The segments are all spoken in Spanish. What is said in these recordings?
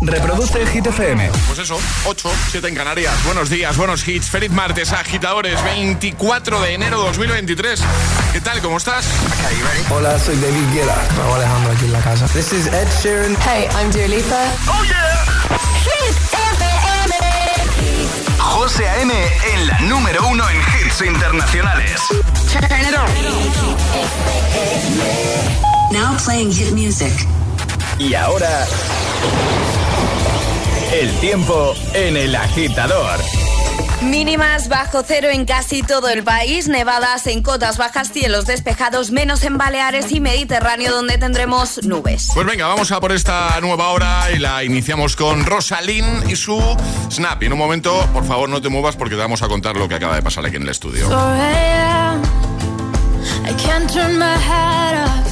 Reproduce Hit FM. Pues eso, 8, 7 en Canarias. Buenos días, buenos hits. Feliz martes, agitadores. 24 de enero 2023. ¿Qué tal? ¿Cómo estás? Hola, soy David Guetta. Vamos Alejandro aquí en la casa. This is Ed Sheeran. Hey, I'm Dua Lipa. ¡Oh, yeah! Hit FM. José A.M. en la número uno en hits internacionales. Turn it on. Now playing hit music. Y ahora... El tiempo en el agitador. Mínimas bajo cero en casi todo el país, nevadas en cotas bajas, cielos despejados, menos en Baleares y Mediterráneo donde tendremos nubes. Pues venga, vamos a por esta nueva hora y la iniciamos con Rosalín y su Snap. Y en un momento, por favor, no te muevas porque te vamos a contar lo que acaba de pasar aquí en el estudio. I can't turn my head off.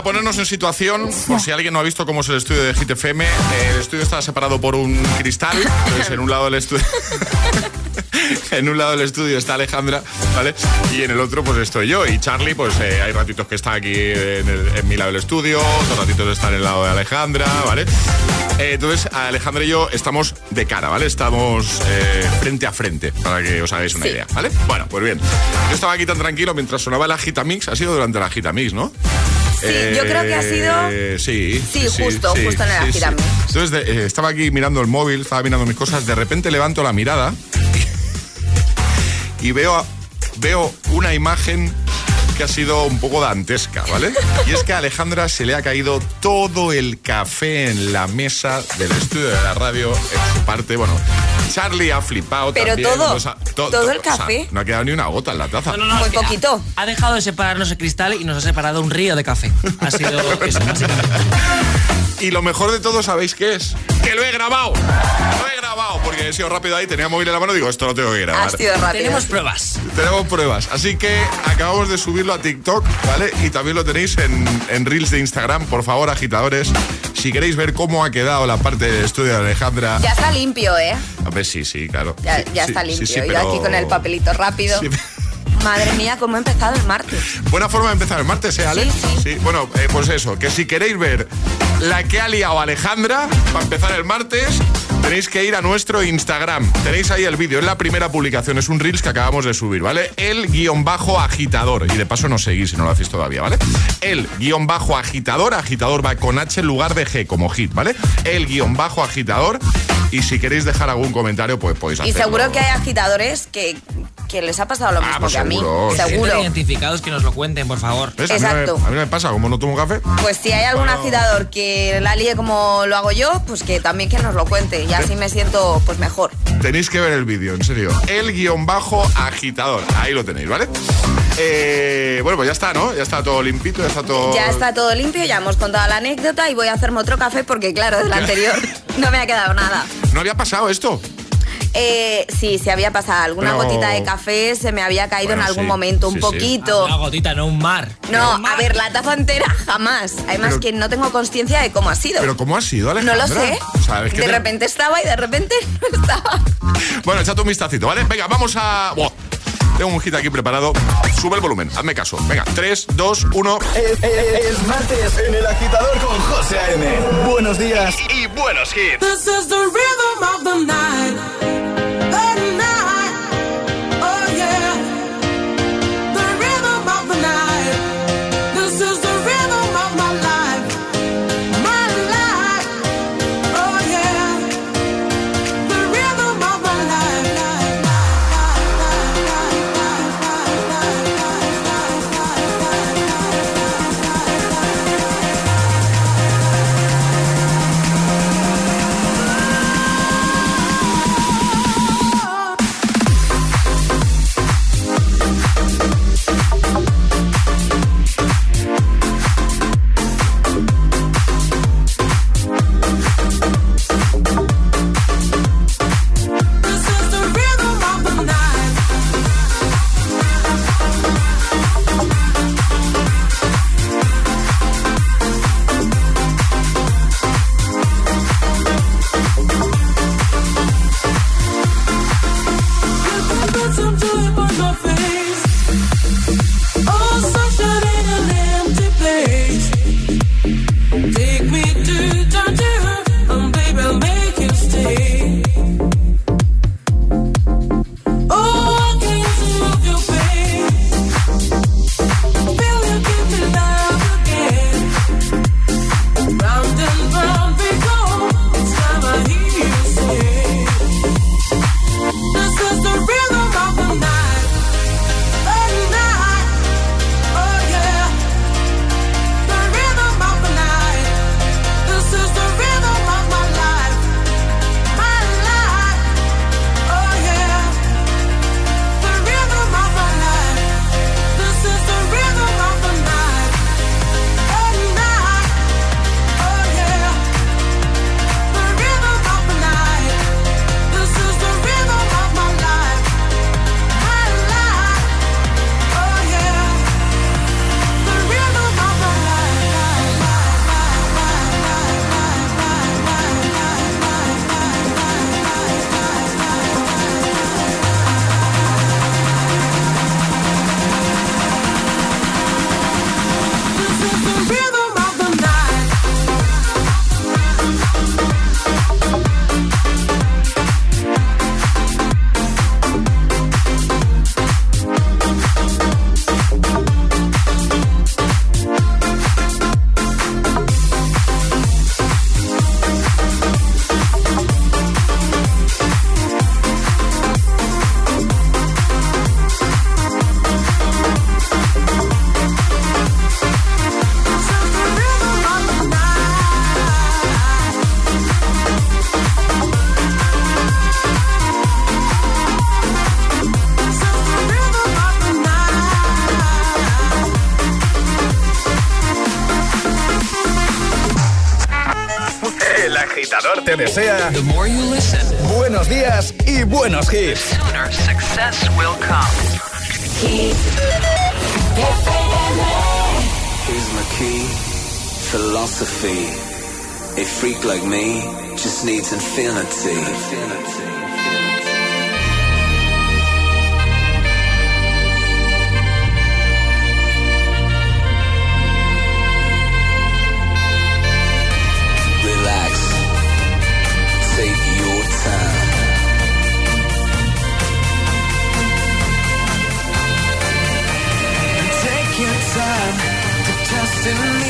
Para ponernos en situación, por si alguien no ha visto cómo es el estudio de Hit FM, eh, el estudio está separado por un cristal. Entonces, en un lado del estudio. en un lado del estudio está Alejandra, ¿vale? Y en el otro, pues estoy yo. Y Charlie, pues eh, hay ratitos que está aquí en, el- en mi lado del estudio, otros ratitos está en el lado de Alejandra, ¿vale? Eh, entonces, Alejandra y yo estamos de cara, ¿vale? Estamos eh, frente a frente, para que os hagáis una Sí. idea, ¿vale? Bueno, pues bien. Yo estaba aquí tan tranquilo mientras sonaba la Gitamix, ha sido durante la Gitamix, ¿no? Sí, yo creo que ha sido- Eh, Sí, Sí, justo, justo en la Gitamix. Entonces de- eh, estaba aquí mirando el móvil, estaba mirando mis cosas, de repente levanto la mirada y veo, veo una imagen que ha sido un poco dantesca, ¿vale? Y es que a Alejandra se le ha caído todo el café en la mesa del estudio de la radio, en su parte, bueno, Charlie ha flipado Pero también. todo, o sea, to- todo el o sea, café. no ha quedado ni una gota en la taza. No, no, no, Muy ha- poquito. Ha, dejado de separarnos el cristal y nos ha separado un río de café. Ha sido eso, básicamente. Y lo mejor de todo, ¿sabéis qué es? ¡Que lo he grabado! ¡Lo he grabado! Grabado porque he sido rápido ahí, tenía móvil en la mano, digo, esto lo tengo que grabar. Has sido rápido. Tenemos pruebas. Tenemos pruebas, así que acabamos de subirlo a TikTok, ¿vale? Y también lo tenéis en, en Reels de Instagram. Por favor, agitadores, si queréis ver cómo ha quedado la parte del estudio de Alejandra. Ya está limpio, ¿eh? A ver, sí, sí, claro. Ya, Sí, ya sí, está sí, limpio. sí, He ido pero- aquí con el papelito rápido. Sí. Madre mía, cómo he empezado el martes. Buena forma de empezar el martes, ¿eh, Ale? Sí, sí. Bueno, eh, pues eso, que si queréis ver la que ha liado Alejandra para empezar el martes, tenéis que ir a nuestro Instagram. Tenéis ahí el vídeo, es la primera publicación, es un Reels que acabamos de subir, ¿vale? El guion bajo agitador. Y de paso no seguís si no lo hacéis todavía, ¿vale? El guion bajo agitador, agitador va con H en lugar de G, como hit, ¿vale? El guion bajo agitador. Y si queréis dejar algún comentario, pues podéis Y hacerlo. seguro que hay agitadores que, que les ha pasado lo Ah, mismo pues que a mí. seguro. Seguro. Identificados que nos lo cuenten, por favor. ¿Ves? A mí me- Exacto. A mí, me pasa, como no tomo café. Pues si hay algún agitador que la líe como lo hago yo, pues que también que nos lo cuente. Y así me siento pues mejor. Tenéis que ver el vídeo, en serio. El guion bajo agitador. Ahí lo tenéis, ¿vale? Eh, bueno, pues ya está, ¿no? Ya está todo limpito, ya está todo. Ya está todo limpio, ya hemos contado la anécdota y voy a hacerme otro café porque claro, del anterior no me ha quedado nada. ¿No había pasado esto? Eh, sí, se había pasado alguna Pero- gotita de café, se me había caído Bueno, en algún sí, momento, un sí, sí. poquito. Una gotita, no un mar. No, Un mar. a ver, la taza entera jamás. Además Pero- que no tengo conciencia de cómo ha sido. ¿Pero cómo ha sido, no Alejandra? lo sé. O sea, es que de te- repente estaba y de repente no estaba. Bueno, échate un vistacito, ¿vale? Venga, vamos a. Buah, Tengo un hit aquí preparado. Sube el volumen, hazme caso. Venga, 3, 2, 1. Es, es- es martes en el agitador con José A.M. Buenos días y, buenos hits. This is the rhythm of the night. Agitador te desea buenos días y buenos hits. success will come. Here's my key, philosophy. A freak like me just needs infinity. infinity. in me.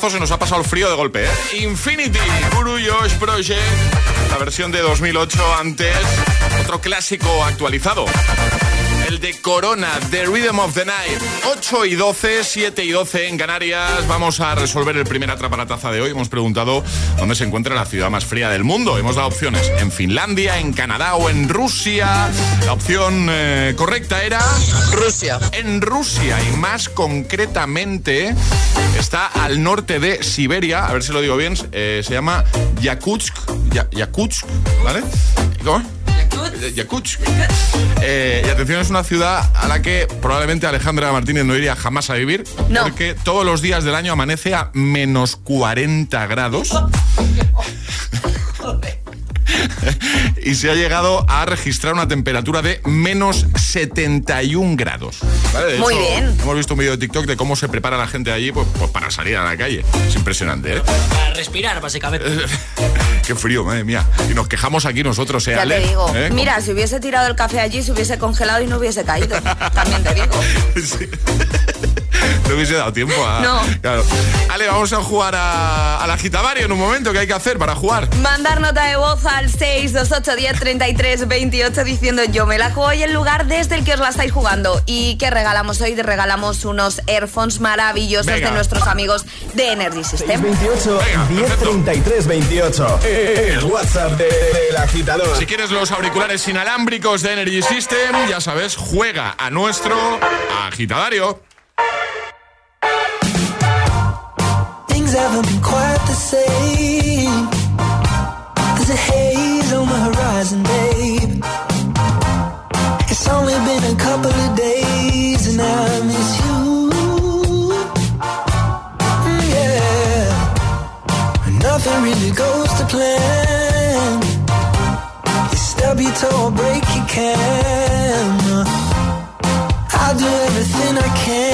Se nos ha pasado el frío de golpe, ¿eh? Infinity, Guru Josh Project, la versión de 2008 antes, otro clásico actualizado de Corona, The Rhythm of the Night. 8 y 12, 7 y 12 en Canarias. Vamos a resolver el primer taza de hoy. Hemos preguntado dónde se encuentra la ciudad más fría del mundo. Hemos dado opciones en Finlandia, en Canadá o en Rusia. La opción eh, correcta era Rusia. En Rusia y más concretamente está al norte de Siberia. A ver si lo digo bien. Eh, se llama Yakutsk. Yakutsk, ¿vale? ¿Cómo? Yakutsk. Eh, y atención, es una ciudad a la que probablemente Alejandra Martínez no iría jamás a vivir. Porque todos los días del año amanece a menos 40 grados. y se ha llegado a registrar una temperatura de menos 71 grados. Muy bien. Hemos visto un vídeo de TikTok de cómo se prepara la gente allí pues, pues para salir a la calle. Es impresionante, ¿eh? Para respirar, básicamente. Qué frío, madre mía. Y nos quejamos aquí nosotros, ¿eh, Ya te digo. ¿Eh? Mira, si hubiese tirado el café allí, se hubiese congelado y no hubiese caído. También te digo. Sí. No hubiese dado tiempo a. No. Claro. Ale, vamos a jugar a, a la gitavaria en un momento. ¿Qué hay que hacer para jugar? Mandar nota de voz al 628 10 33 28 diciendo yo me la juego y el lugar desde el que os la estáis jugando. ¿Y qué regalamos hoy? Regalamos unos earphones maravillosos de nuestros amigos de Energy System. 28 10 33 28. El WhatsApp del agitador. Si quieres los auriculares inalámbricos de Energy System, ya sabes, juega a nuestro agitadario. Things haven't been quite the same. There's a haze on the horizon, babe. It's only been a couple of days, and I miss you. Mm, yeah, nothing really goes to plan. You stub your toe, break your camera. I'll do everything I can.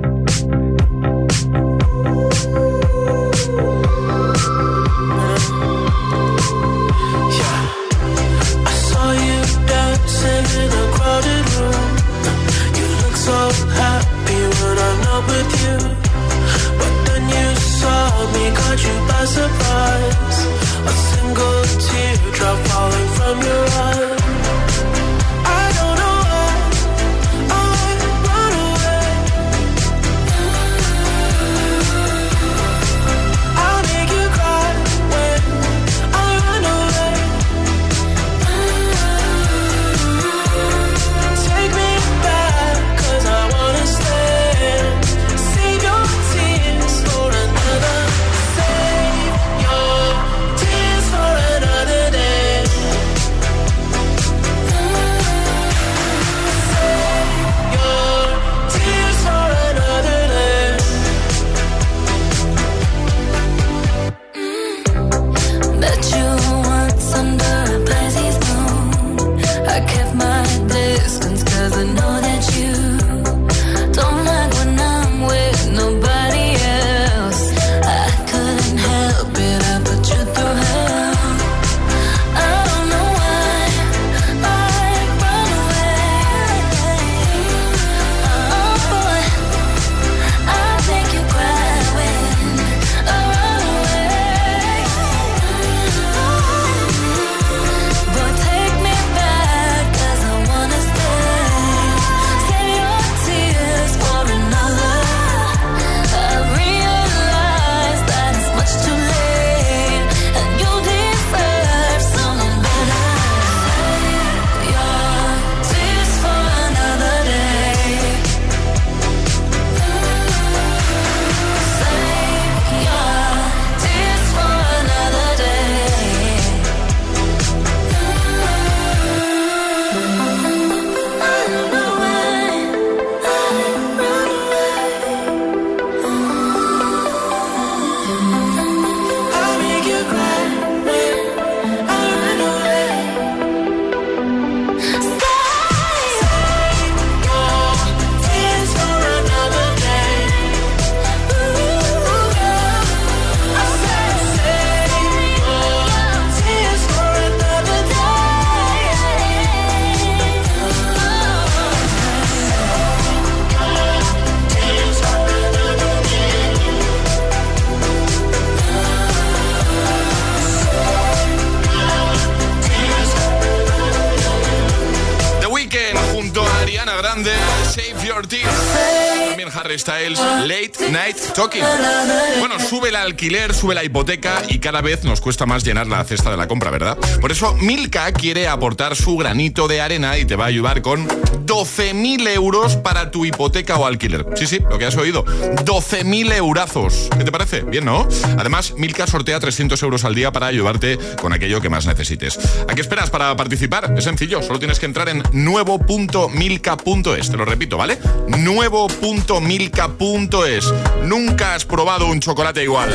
Talking. Sube el alquiler, sube la hipoteca y cada vez nos cuesta más llenar la cesta de la compra, ¿verdad? Por eso Milka quiere aportar su granito de arena y te va a ayudar con 12.000 euros para tu hipoteca o alquiler. Sí, sí, lo que has oído. 12.000 eurazos. ¿Qué te parece? Bien, ¿no? Además, Milka sortea 300 euros al día para ayudarte con aquello que más necesites. ¿A qué esperas para participar? Es sencillo, solo tienes que entrar en nuevo.milka.es. Te lo repito, ¿vale? Nuevo.milka.es. Nunca has probado un chocolate igual.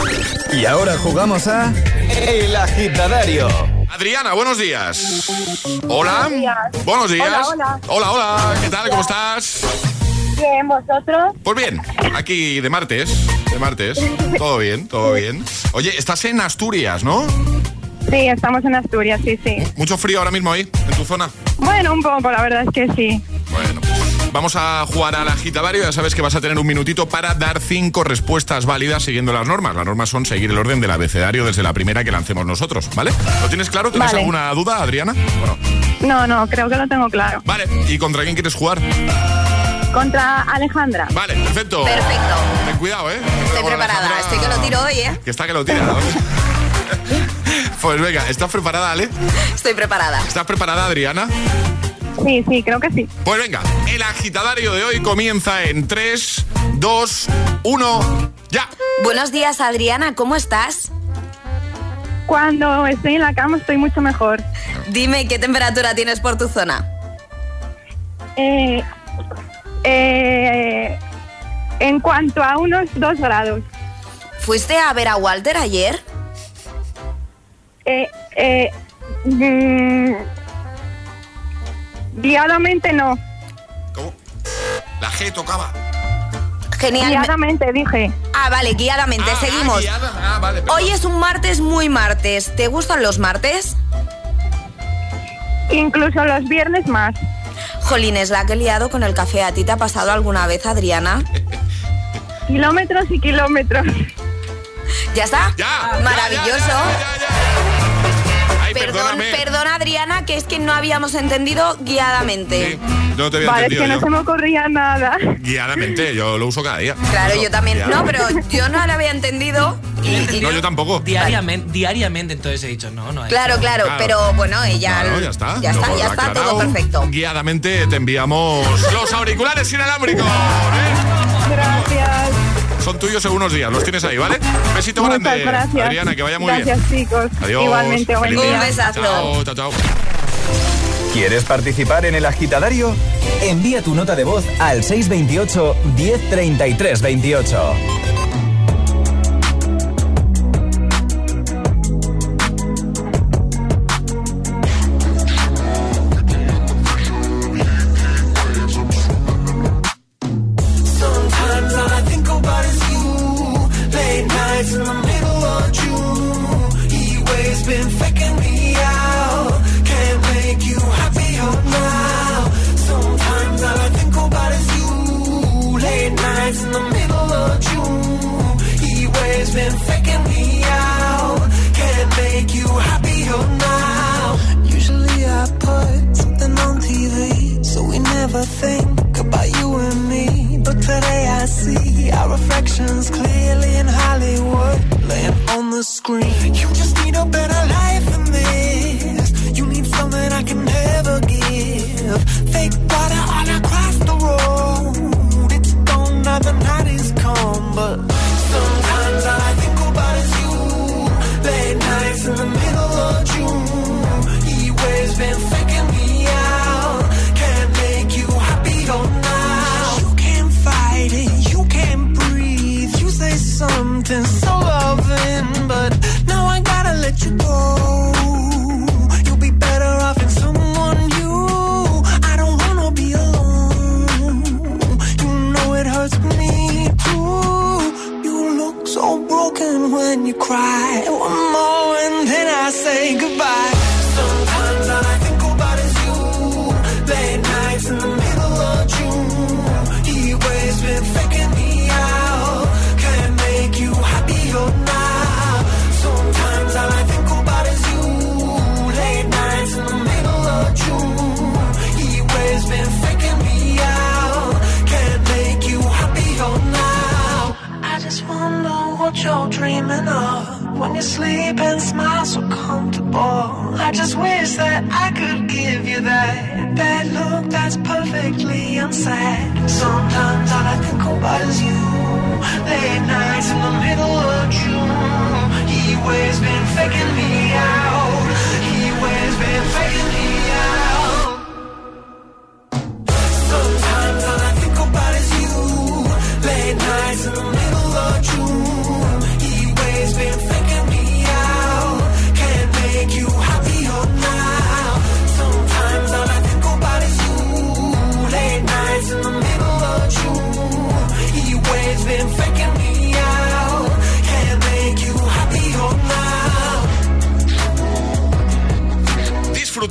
Y ahora jugamos a El Agitadario. Adriana, buenos días. Hola. Buenos días. Hola, Hola, hola. ¿Qué tal? ¿Cómo estás? Bien, vosotros. Pues bien, aquí de martes, de martes. Todo bien, todo bien. Oye, estás en Asturias, ¿no? Sí, estamos en Asturias, sí, sí. Mucho frío ahora mismo ahí, en tu zona. Bueno, un poco, la verdad es que sí. Bueno, vamos a jugar al agitadario. Ya sabes que vas a tener un minutito para dar cinco respuestas válidas siguiendo las normas. Las normas son seguir el orden del abecedario desde la primera que lancemos nosotros, ¿vale? ¿Lo tienes claro? ¿Tienes Vale. alguna duda, Adriana? Bueno, No, no, creo que lo tengo claro. vale. ¿Y contra quién quieres jugar? Contra Alejandra. Vale, perfecto. Perfecto. Ten cuidado, ¿eh? Estoy Bueno, preparada, Alejandra, estoy que lo tiro hoy, ¿eh? Que está que lo tira. ¿no? pues venga, ¿estás preparada, Ale? Estoy preparada. ¿Estás preparada, Adriana? Sí, sí, creo que sí. Pues venga, el agitadario de hoy comienza en 3, 2, 1, ya. Buenos días, Adriana, ¿cómo estás? Cuando estoy en la cama estoy mucho mejor. Dime qué temperatura tienes por tu zona. Eh, eh, en cuanto a unos dos grados. ¿Fuiste a ver a Walter ayer? Eh, eh, mm, guiadamente no. ¿Cómo? La G tocaba. Genial. Guiadamente dije. Ah, vale, guiadamente. Ah, Seguimos. ah, guiada. Ah, vale. Hoy es un martes muy martes. ¿Te gustan los martes? Incluso los viernes más. Jolines, la que he liado con el café. ¿A ti te ha pasado alguna vez, Adriana? Kilómetros y kilómetros. ¿Ya está? Ya. Maravilloso. ya, ya, ya, ya. Ay, Perdón, perdóname. perdona, Que es que no habíamos entendido guiadamente. Sí, no te había Vale, es entendido que no se me ocurría nada. Guiadamente, yo lo uso cada día. Claro, Uso yo también. No, pero yo no lo había entendido. Y, y- No, yo tampoco. Diariamente, diariamente, entonces he dicho, no, no. ha Claro, claro, Claro. pero bueno, ella. Claro, ya está. Ya está, ya está, todo perfecto. Guiadamente te enviamos los auriculares inalámbricos. ¿eh? Gracias. Son tuyos en unos días, los tienes ahí, ¿vale? Besito Muchas grande, gracias. Adriana, que vaya muy gracias, bien. chicos. Adiós. Igualmente, buen día. Un besazo. Chao, chao, chao. ¿Quieres participar en el agitadario? Envía tu nota de voz al 628 1033 28.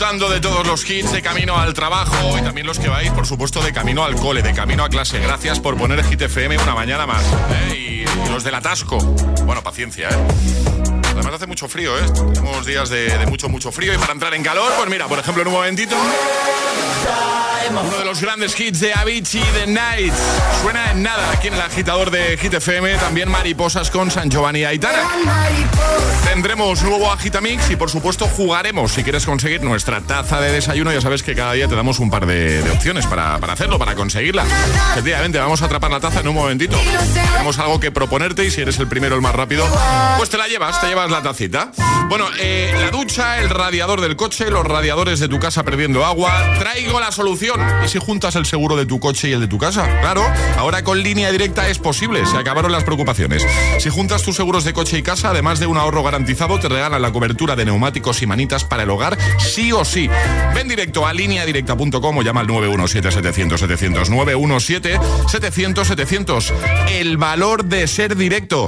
De todos los hits de camino al trabajo y también los que vais, por supuesto, de camino al cole, de camino a clase. Gracias por poner Hit FM una mañana más. ¿eh? Y los del atasco. Bueno, paciencia, ¿eh? Además hace mucho frío, ¿eh? Tenemos días de, mucho, mucho frío y para entrar en calor, pues mira, por ejemplo, en un momentito... Uno de los grandes hits de Avicii, The Night. Suena en nada aquí en el agitador de Hit FM. También mariposas con San Giovanni Aitana. Tendremos nuevo Agitamix y por supuesto jugaremos. Si quieres conseguir nuestra taza de desayuno, ya sabes que cada día te damos un par de, de opciones para, para hacerlo, para conseguirla. Efectivamente, vamos a atrapar la taza en un momentito. Tenemos algo que proponerte y si eres el primero, el más rápido, pues te la llevas, te llevas la tacita. Bueno, eh, la ducha, el radiador del coche, los radiadores de tu casa perdiendo agua. Traigo la solución. ¿Y si juntas el seguro de tu coche y el de tu casa? Claro, ahora con línea directa es posible. Se acabaron las preocupaciones. Si juntas tus seguros de coche y casa, además de un ahorro garantizado, te regalan la cobertura de neumáticos y manitas para el hogar, sí o sí. Ven directo a lineadirecta.com o llama al 917-700-700. 917-700-700. El valor de ser directo.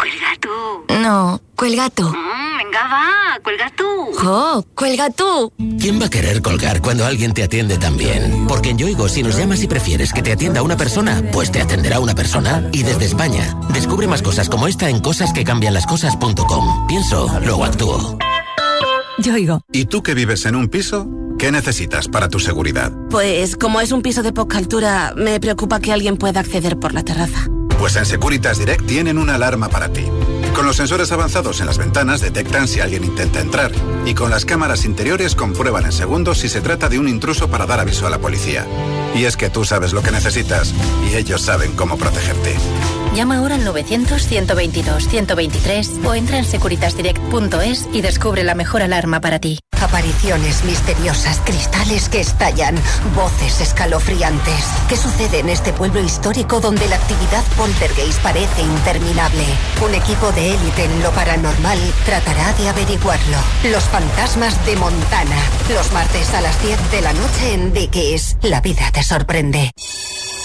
Cuelga tú. No, cuelga tú. Mm, venga, va, cuelga tú. Oh, cuelga tú. ¿Quién va a querer colgar cuando alguien te atiende tan bien? Porque en Yoigo, si nos llamas y prefieres que te atienda una persona, pues te atenderá una persona. Y desde España, descubre más cosas como esta en cosasquecambianlascosas.com. Pienso, luego actúo. Yoigo. ¿Y tú que vives en un piso? ¿Qué necesitas para tu seguridad? Pues como es un piso de poca altura, me preocupa que alguien pueda acceder por la terraza. Pues en Securitas Direct tienen una alarma para ti. Con los sensores avanzados en las ventanas detectan si alguien intenta entrar y con las cámaras interiores comprueban en segundos si se trata de un intruso para dar aviso a la policía. Y es que tú sabes lo que necesitas y ellos saben cómo protegerte. Llama ahora al 900-122-123 o entra en securitasdirect.es y descubre la mejor alarma para ti. Apariciones misteriosas, cristales que estallan, voces escalofriantes. ¿Qué sucede en este pueblo histórico donde la actividad poltergeist parece interminable? Un equipo de élite en lo paranormal tratará de averiguarlo. Los fantasmas de Montana. Los martes a las 10 de la noche en Dickies. La vida te sorprende.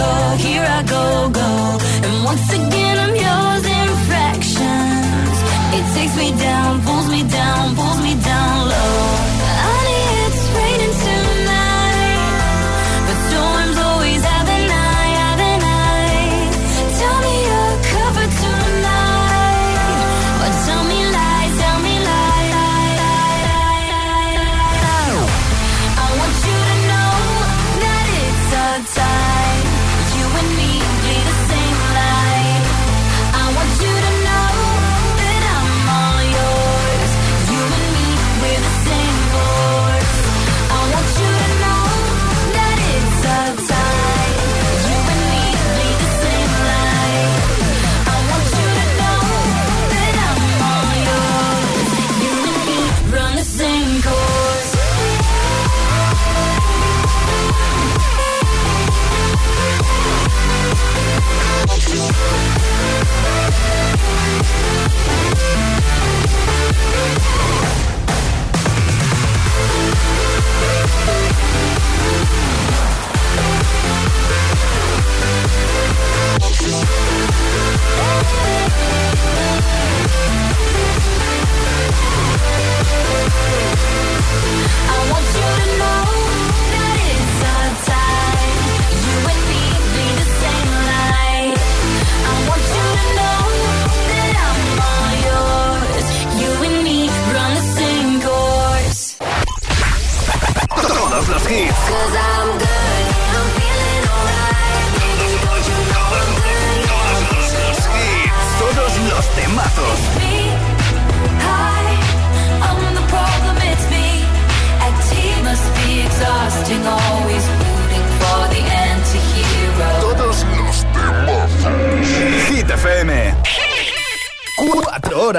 go, here I go, go. And once again I'm yours in fractions. It takes me down, pulls me down, pulls me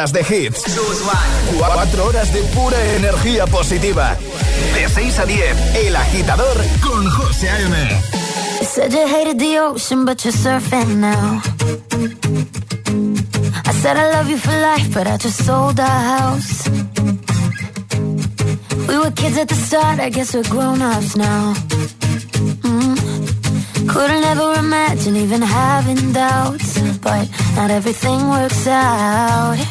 horas de hits. horas de pura energía positiva. De 6 a 10, El Agitador con José A.M. You said you hated the ocean, but you're surfing now. I said I love you for life, but I just sold our house. We were kids at the start, I guess we're grown-ups now. Mm. Couldn't ever imagine even having doubts, but not everything works out.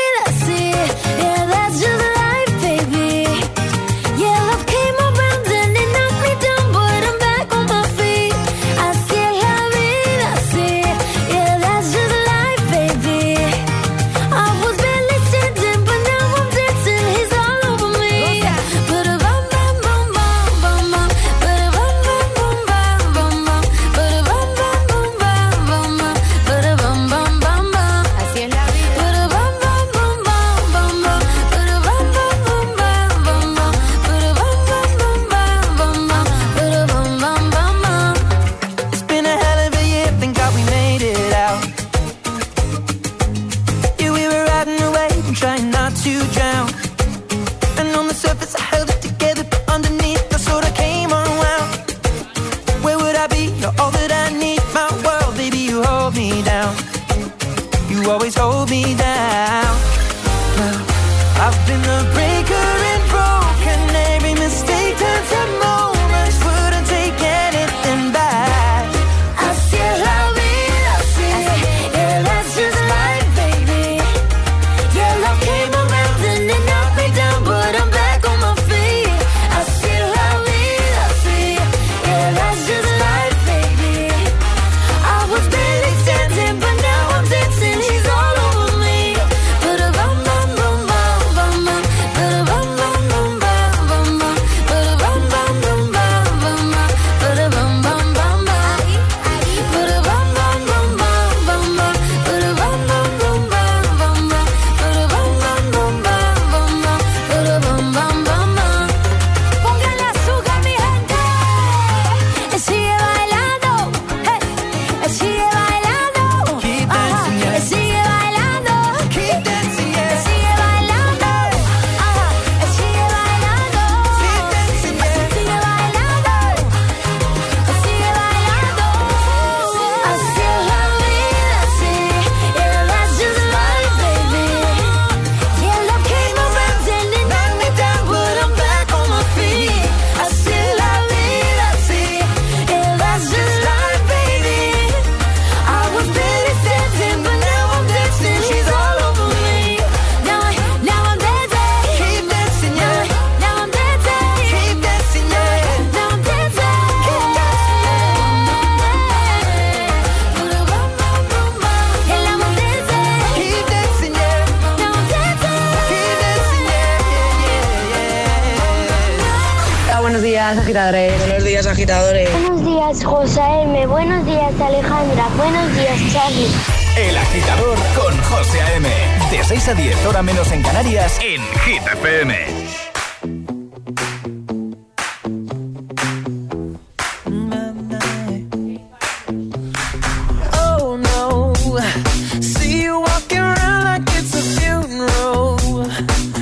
See you walking around like it's a funeral.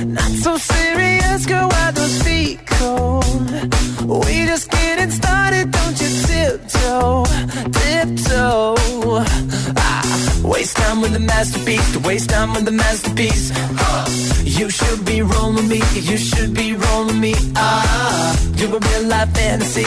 Not so serious, girl, why those feet cold? We just getting started, don't you tiptoe, tiptoe. Ah, waste time with the masterpiece, waste time with the masterpiece. Uh, you should be rolling me, you should be rolling me. Ah, you're a real life fantasy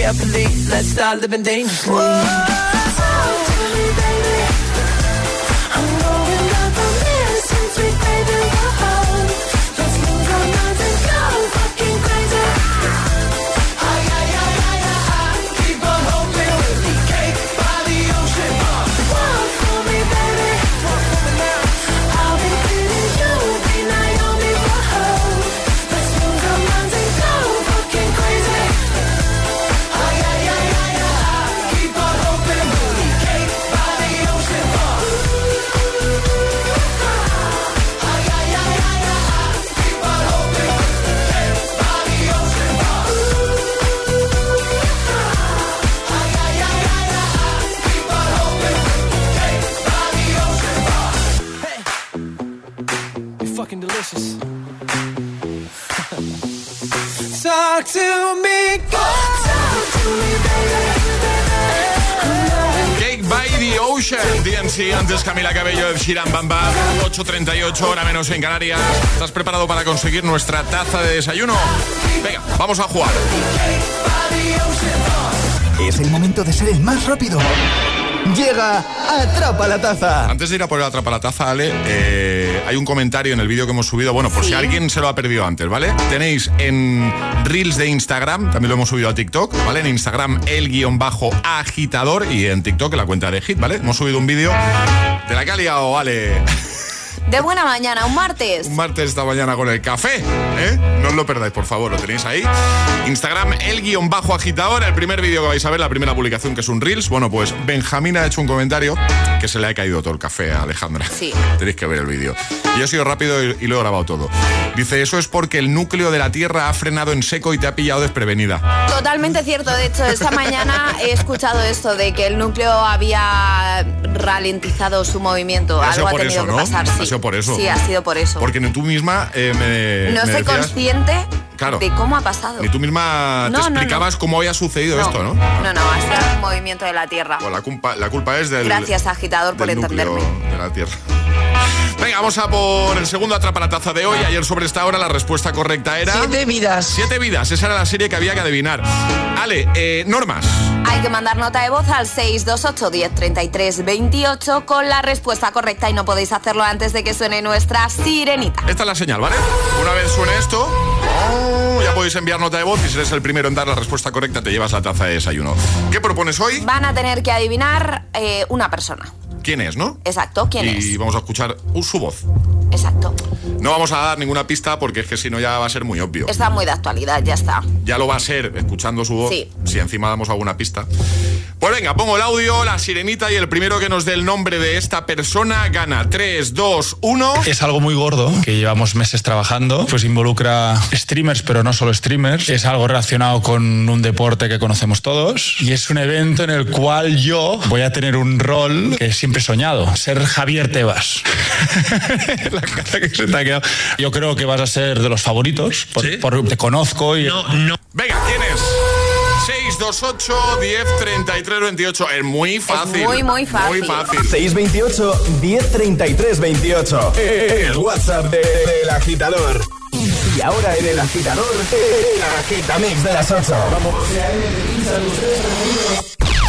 Carefully, let's start living dangerously. talk to me, baby. DNC, antes Camila Cabello, Ed Sheeran, Bamba, 8.38, hora menos en Canarias. ¿Estás preparado para conseguir nuestra taza de desayuno? Venga, vamos a jugar. Es el momento de ser el más rápido. Llega Atrapa la Taza. Antes de ir a por el atrapa la taza, Ale, eh, hay un comentario en el vídeo que hemos subido. Bueno, por si alguien se lo ha perdido antes, ¿vale? Tenéis en Reels de Instagram, también lo hemos subido a TikTok, ¿vale? En Instagram el guion bajo agitador y en TikTok la cuenta de Hit, ¿vale? Hemos subido un vídeo de la que ha liado, Ale. De buena mañana, un martes. Un martes esta mañana con el café, ¿eh? No os lo perdáis, por favor, lo tenéis ahí. Instagram, el guion bajo agitador, el primer vídeo que vais a ver, la primera publicación que es un Reels. Bueno, pues Benjamín ha hecho un comentario que se le ha caído todo el café a Alejandra. Sí. Tenéis que ver el vídeo. Yo he sido rápido y, y lo he grabado todo. Dice, eso es porque el núcleo de la Tierra ha frenado en seco y te ha pillado desprevenida. Totalmente cierto. De hecho, esta mañana he escuchado esto de que el núcleo había ralentizado su movimiento. Algo ha tenido eso, que ¿no? pasar. Ha Sí. Sido por eso. Sí, ha sido por eso. Porque ni tú misma eh, me... no me soy decías- consciente Claro. de cómo ha pasado. Ni tú misma No, te no, no. explicabas cómo había sucedido esto, ¿no? No, no, ha sido un movimiento de la Tierra. Pues la culpa, la culpa es del... Gracias, agitador, por del entenderme. de la Tierra. Venga, vamos a por el segundo atrapa la taza de hoy. Ayer sobre esta hora la respuesta correcta era... Siete vidas. Siete vidas, esa era la serie que había que adivinar. Ale, eh, normas. Hay que mandar nota de voz al 628 10 33 28 con la respuesta correcta y no podéis hacerlo antes de que suene nuestra sirenita. Esta es la señal, ¿vale? Una vez suene esto, oh, ya podéis enviar nota de voz y si eres el primero en dar la respuesta correcta te llevas la taza de desayuno. ¿Qué propones hoy? Van a tener que adivinar eh, una persona. ¿Quién es, no? Exacto, ¿quién y es? vamos a escuchar su voz. Exacto. No vamos a dar ninguna pista porque es que si no ya va a ser muy obvio. Está muy de actualidad, ya está. Ya lo va a ser escuchando su voz. Sí. Si encima damos alguna pista. Pues venga, pongo el audio, la sirenita y el primero que nos dé el nombre de esta persona gana. 3, 2, 1. Es algo muy gordo que llevamos meses trabajando, pues involucra streamers, pero no solo streamers. Es algo relacionado con un deporte que conocemos todos y es un evento en el cual yo voy a tener un rol que siempre he soñado, ser Javier Tebas. La cara que se te ha quedado. Yo creo que vas a ser de los favoritos, por- por- te conozco y... No, no. Venga, ¿quién es? 628 10 33 28. Es muy fácil. muy, muy fácil. Muy fácil. 628 1033 28. El WhatsApp de- del agitador. Y ahora en el agitador, el agitamix de las 8. Vamos.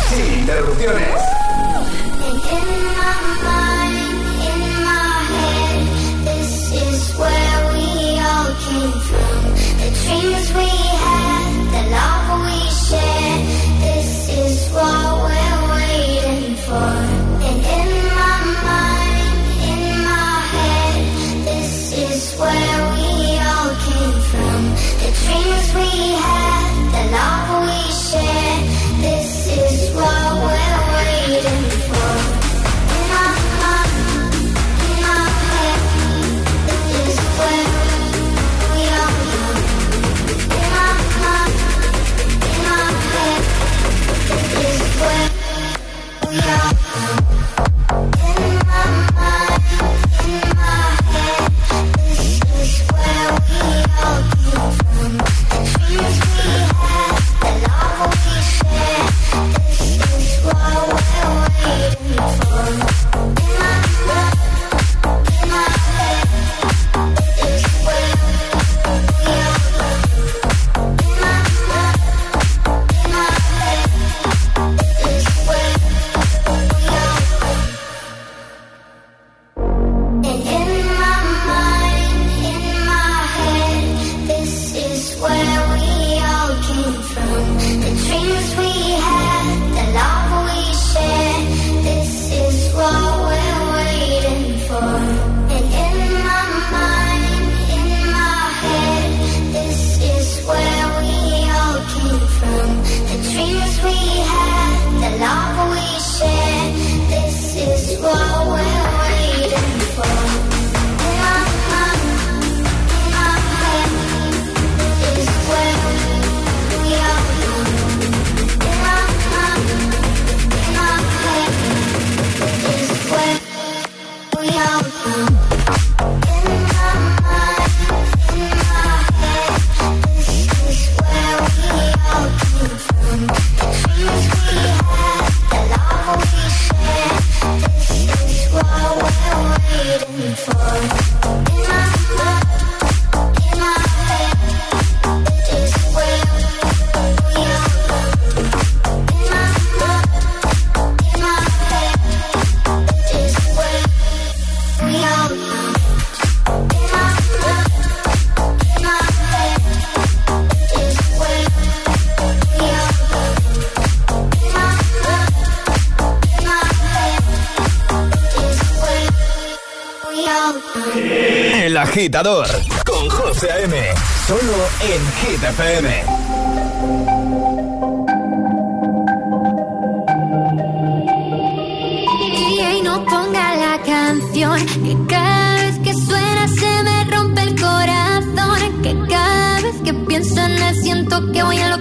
Sin interrupciones. agitador con José M. Solo en Hit FM. Y no ponga la canción que cada vez que suena se me rompe el corazón. Que cada vez que pienso en él siento que voy a lo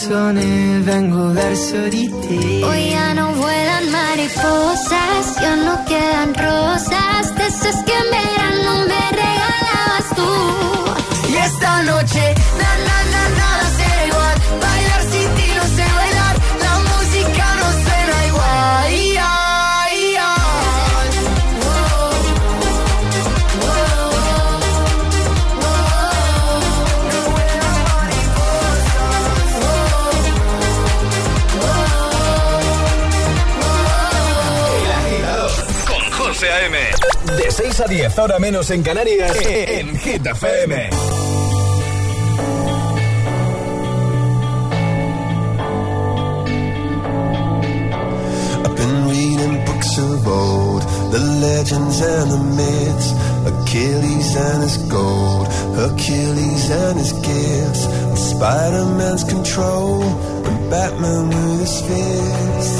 canzone vengo verso di te. Hoy ya no vuelan mariposas 10, ahora menos en Canarias, e-, e-, en Hit FM. I've been reading books of old, the legends and the myths, Achilles and his gold, Hercules and his gifts, Spider-Man's control, and Batman with his fists.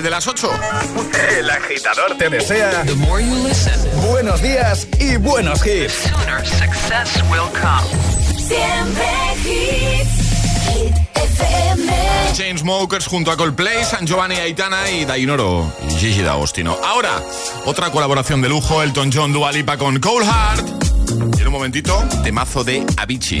El de las 8. El agitador te desea buenos días y buenos hits. Siempre hits. FM. Chainsmokers junto a Coldplay, San Giovanni Aitana y Dainoro y Gigi D'Agostino. Ahora, otra colaboración de lujo, Elton John Dualipa con Cold Heart. Y en un momentito, temazo de Avicii.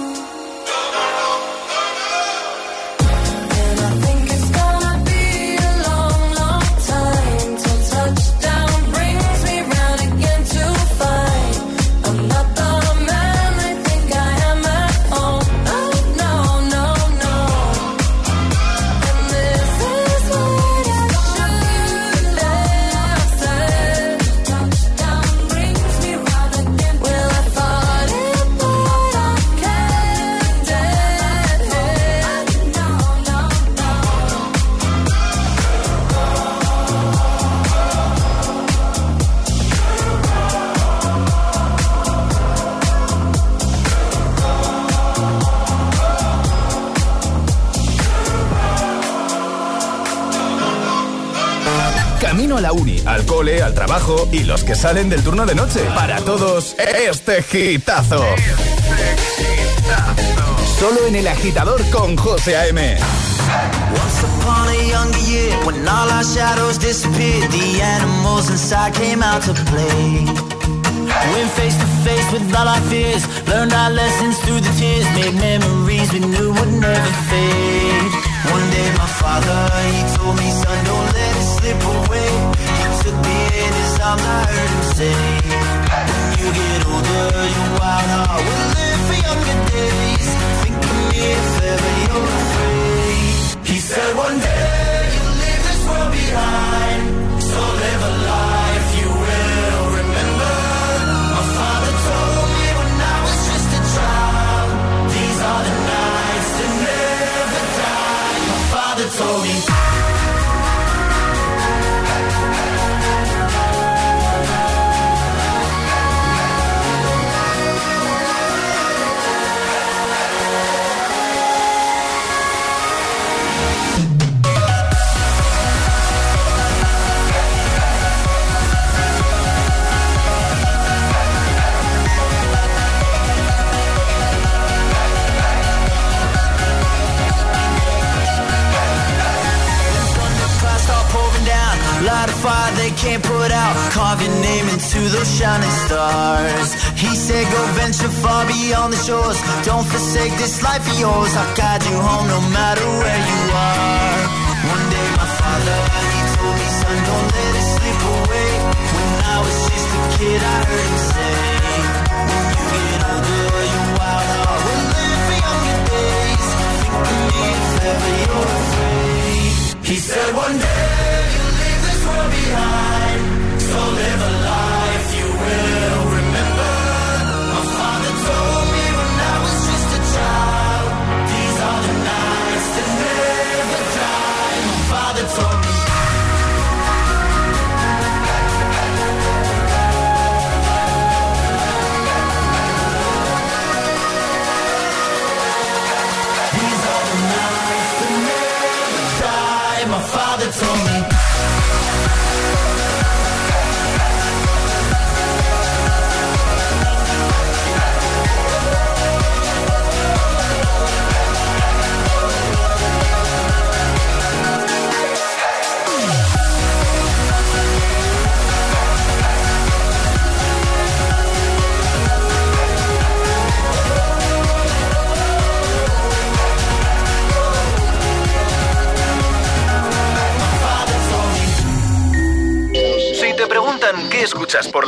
Y los que salen del turno de noche. Para todos, este gitazo. Solo en el agitador con José A.M. Once upon a younger year, when all our shadows disappeared, the animals inside came out to play. Went face to face with all our fears, learned our lessons through the tears, made memories we knew would never fade. One day my father, he told me, son, don't let it slip away. Took me in arms around, I heard him say. When you get older, your wild heart will live for younger days. Think of me if ever you're afraid. He said one day you'll leave this world behind.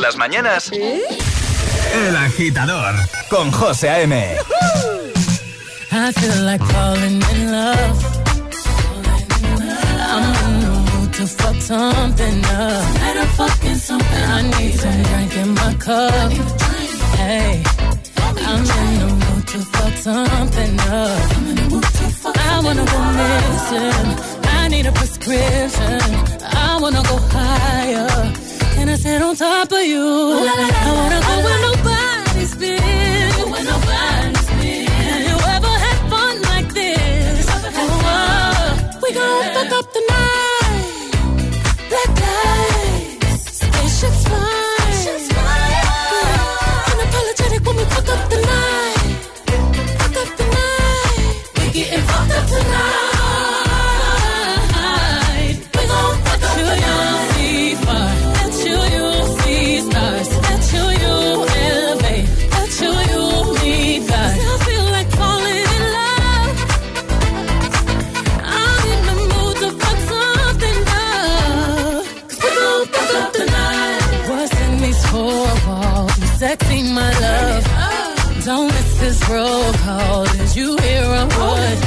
Las mañanas, El Agitador con José A.M. I feel like falling in love. I'm in the mood to fuck something up. I need some drink in my cup. Hey, I'm in the mood to fuck something up. I wanna go missing. I need a prescription. I wanna go higher. Can I sit on top of you? I wanna go where nobody's been. Where nobody's been. Have you ever had fun like this? Oh, uh, we gon' fuck up the night. Black lights, spaceships fly. Yeah. Unapologetic when we fuck up the night. Fuck up the night. We getting fucked up tonight. Roll call. Did you hear a word?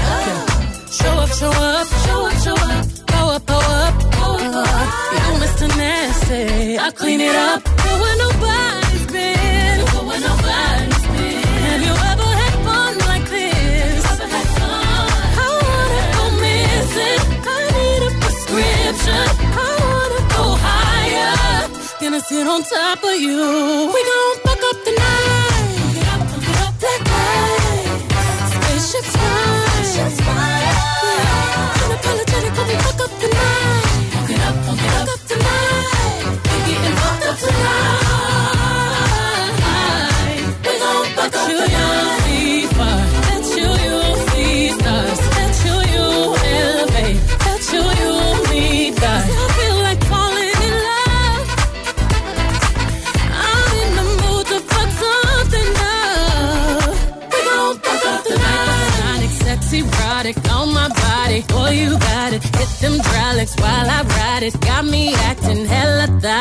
Show up, show up, show up, show up. Go up, go up, go up. You Mr. Nasty. I clean it up. Go where nobody's been. Where nobody's been. Have you ever had fun like this? I wanna go missing. I need a prescription. I wanna go higher. Gonna sit on top of you. We gon'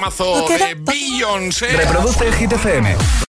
Temazo de Beyoncé. Reproduce Hit FM.